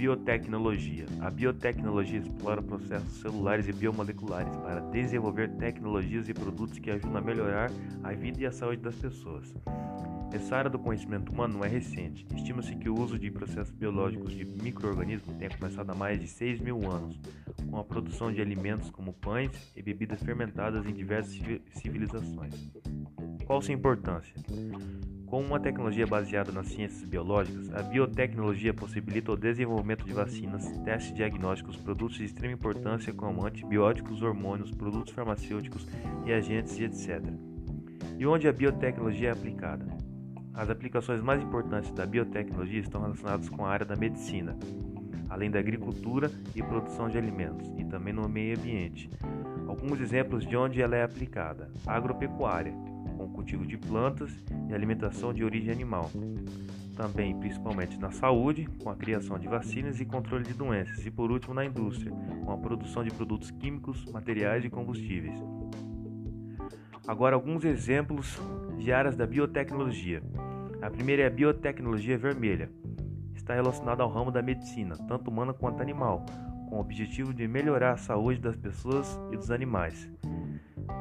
biotecnologia. A biotecnologia explora processos celulares e biomoleculares para desenvolver tecnologias e produtos que ajudam a melhorar a vida e a saúde das pessoas. Essa área do conhecimento humano não é recente. Estima-se que o uso de processos biológicos de microorganismos tenha começado há mais de 6 mil anos, com a produção de alimentos como pães e bebidas fermentadas em diversas civilizações. Qual sua importância? Com uma tecnologia baseada nas ciências biológicas, a biotecnologia possibilita o desenvolvimento de vacinas, testes diagnósticos, produtos de extrema importância como antibióticos, hormônios, produtos farmacêuticos, reagentes e etc. E onde a biotecnologia é aplicada? As aplicações mais importantes da biotecnologia estão relacionadas com a área da medicina, além da agricultura e produção de alimentos, e também no meio ambiente. Alguns exemplos de onde ela é aplicada: agropecuária, com o cultivo de plantas e alimentação de origem animal. Também, principalmente na saúde, com a criação de vacinas e controle de doenças. E por último, na indústria, com a produção de produtos químicos, materiais e combustíveis. Agora, alguns exemplos de áreas da biotecnologia. A primeira é a biotecnologia vermelha. Está relacionada ao ramo da medicina, tanto humana quanto animal, com o objetivo de melhorar a saúde das pessoas e dos animais.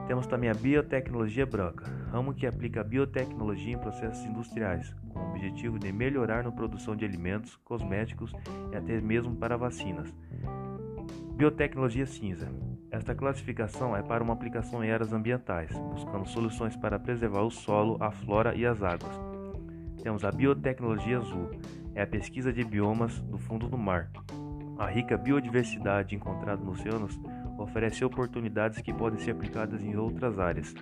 Temos também a biotecnologia branca, ramo que aplica a biotecnologia em processos industriais, com o objetivo de melhorar na produção de alimentos, cosméticos e até mesmo para vacinas. Biotecnologia cinza. Esta classificação é para uma aplicação em áreas ambientais, buscando soluções para preservar o solo, a flora e as águas. Temos a biotecnologia azul, é a pesquisa de biomas do fundo do mar. A rica biodiversidade encontrada nos oceanos oferece oportunidades que podem ser aplicadas em outras áreas.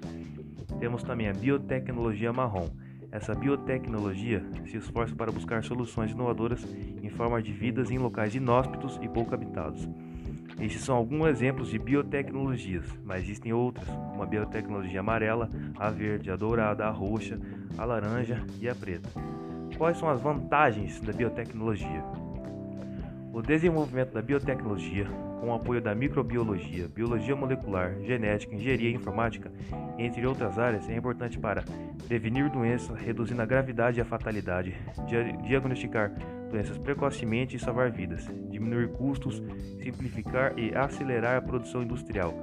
Temos também a biotecnologia marrom. Essa biotecnologia se esforça para buscar soluções inovadoras em forma de vidas em locais inóspitos e pouco habitados. Estes são alguns exemplos de biotecnologias, mas existem outras, como a biotecnologia amarela, a verde, a dourada, a roxa, a laranja e a preta. Quais são as vantagens da biotecnologia? O desenvolvimento da biotecnologia com o apoio da microbiologia, biologia molecular, genética, engenharia e informática, entre outras áreas, é importante para prevenir doenças, reduzindo a gravidade e a fatalidade, diagnosticar doenças precocemente e salvar vidas, diminuir custos, simplificar e acelerar a produção industrial,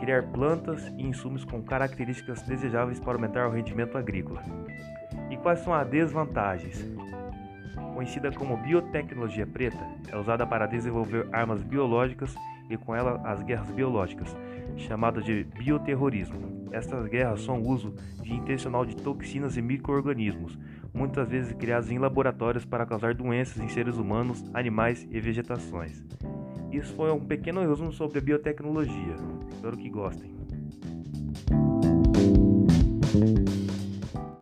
criar plantas e insumos com características desejáveis para aumentar o rendimento agrícola. E quais são as desvantagens? Conhecida como biotecnologia preta, é usada para desenvolver armas biológicas e com ela as guerras biológicas, chamadas de bioterrorismo. Estas guerras são o uso de intencional de toxinas e microorganismos, muitas vezes criados em laboratórios para causar doenças em seres humanos, animais e vegetações. Isso foi um pequeno resumo sobre a biotecnologia. Espero que gostem.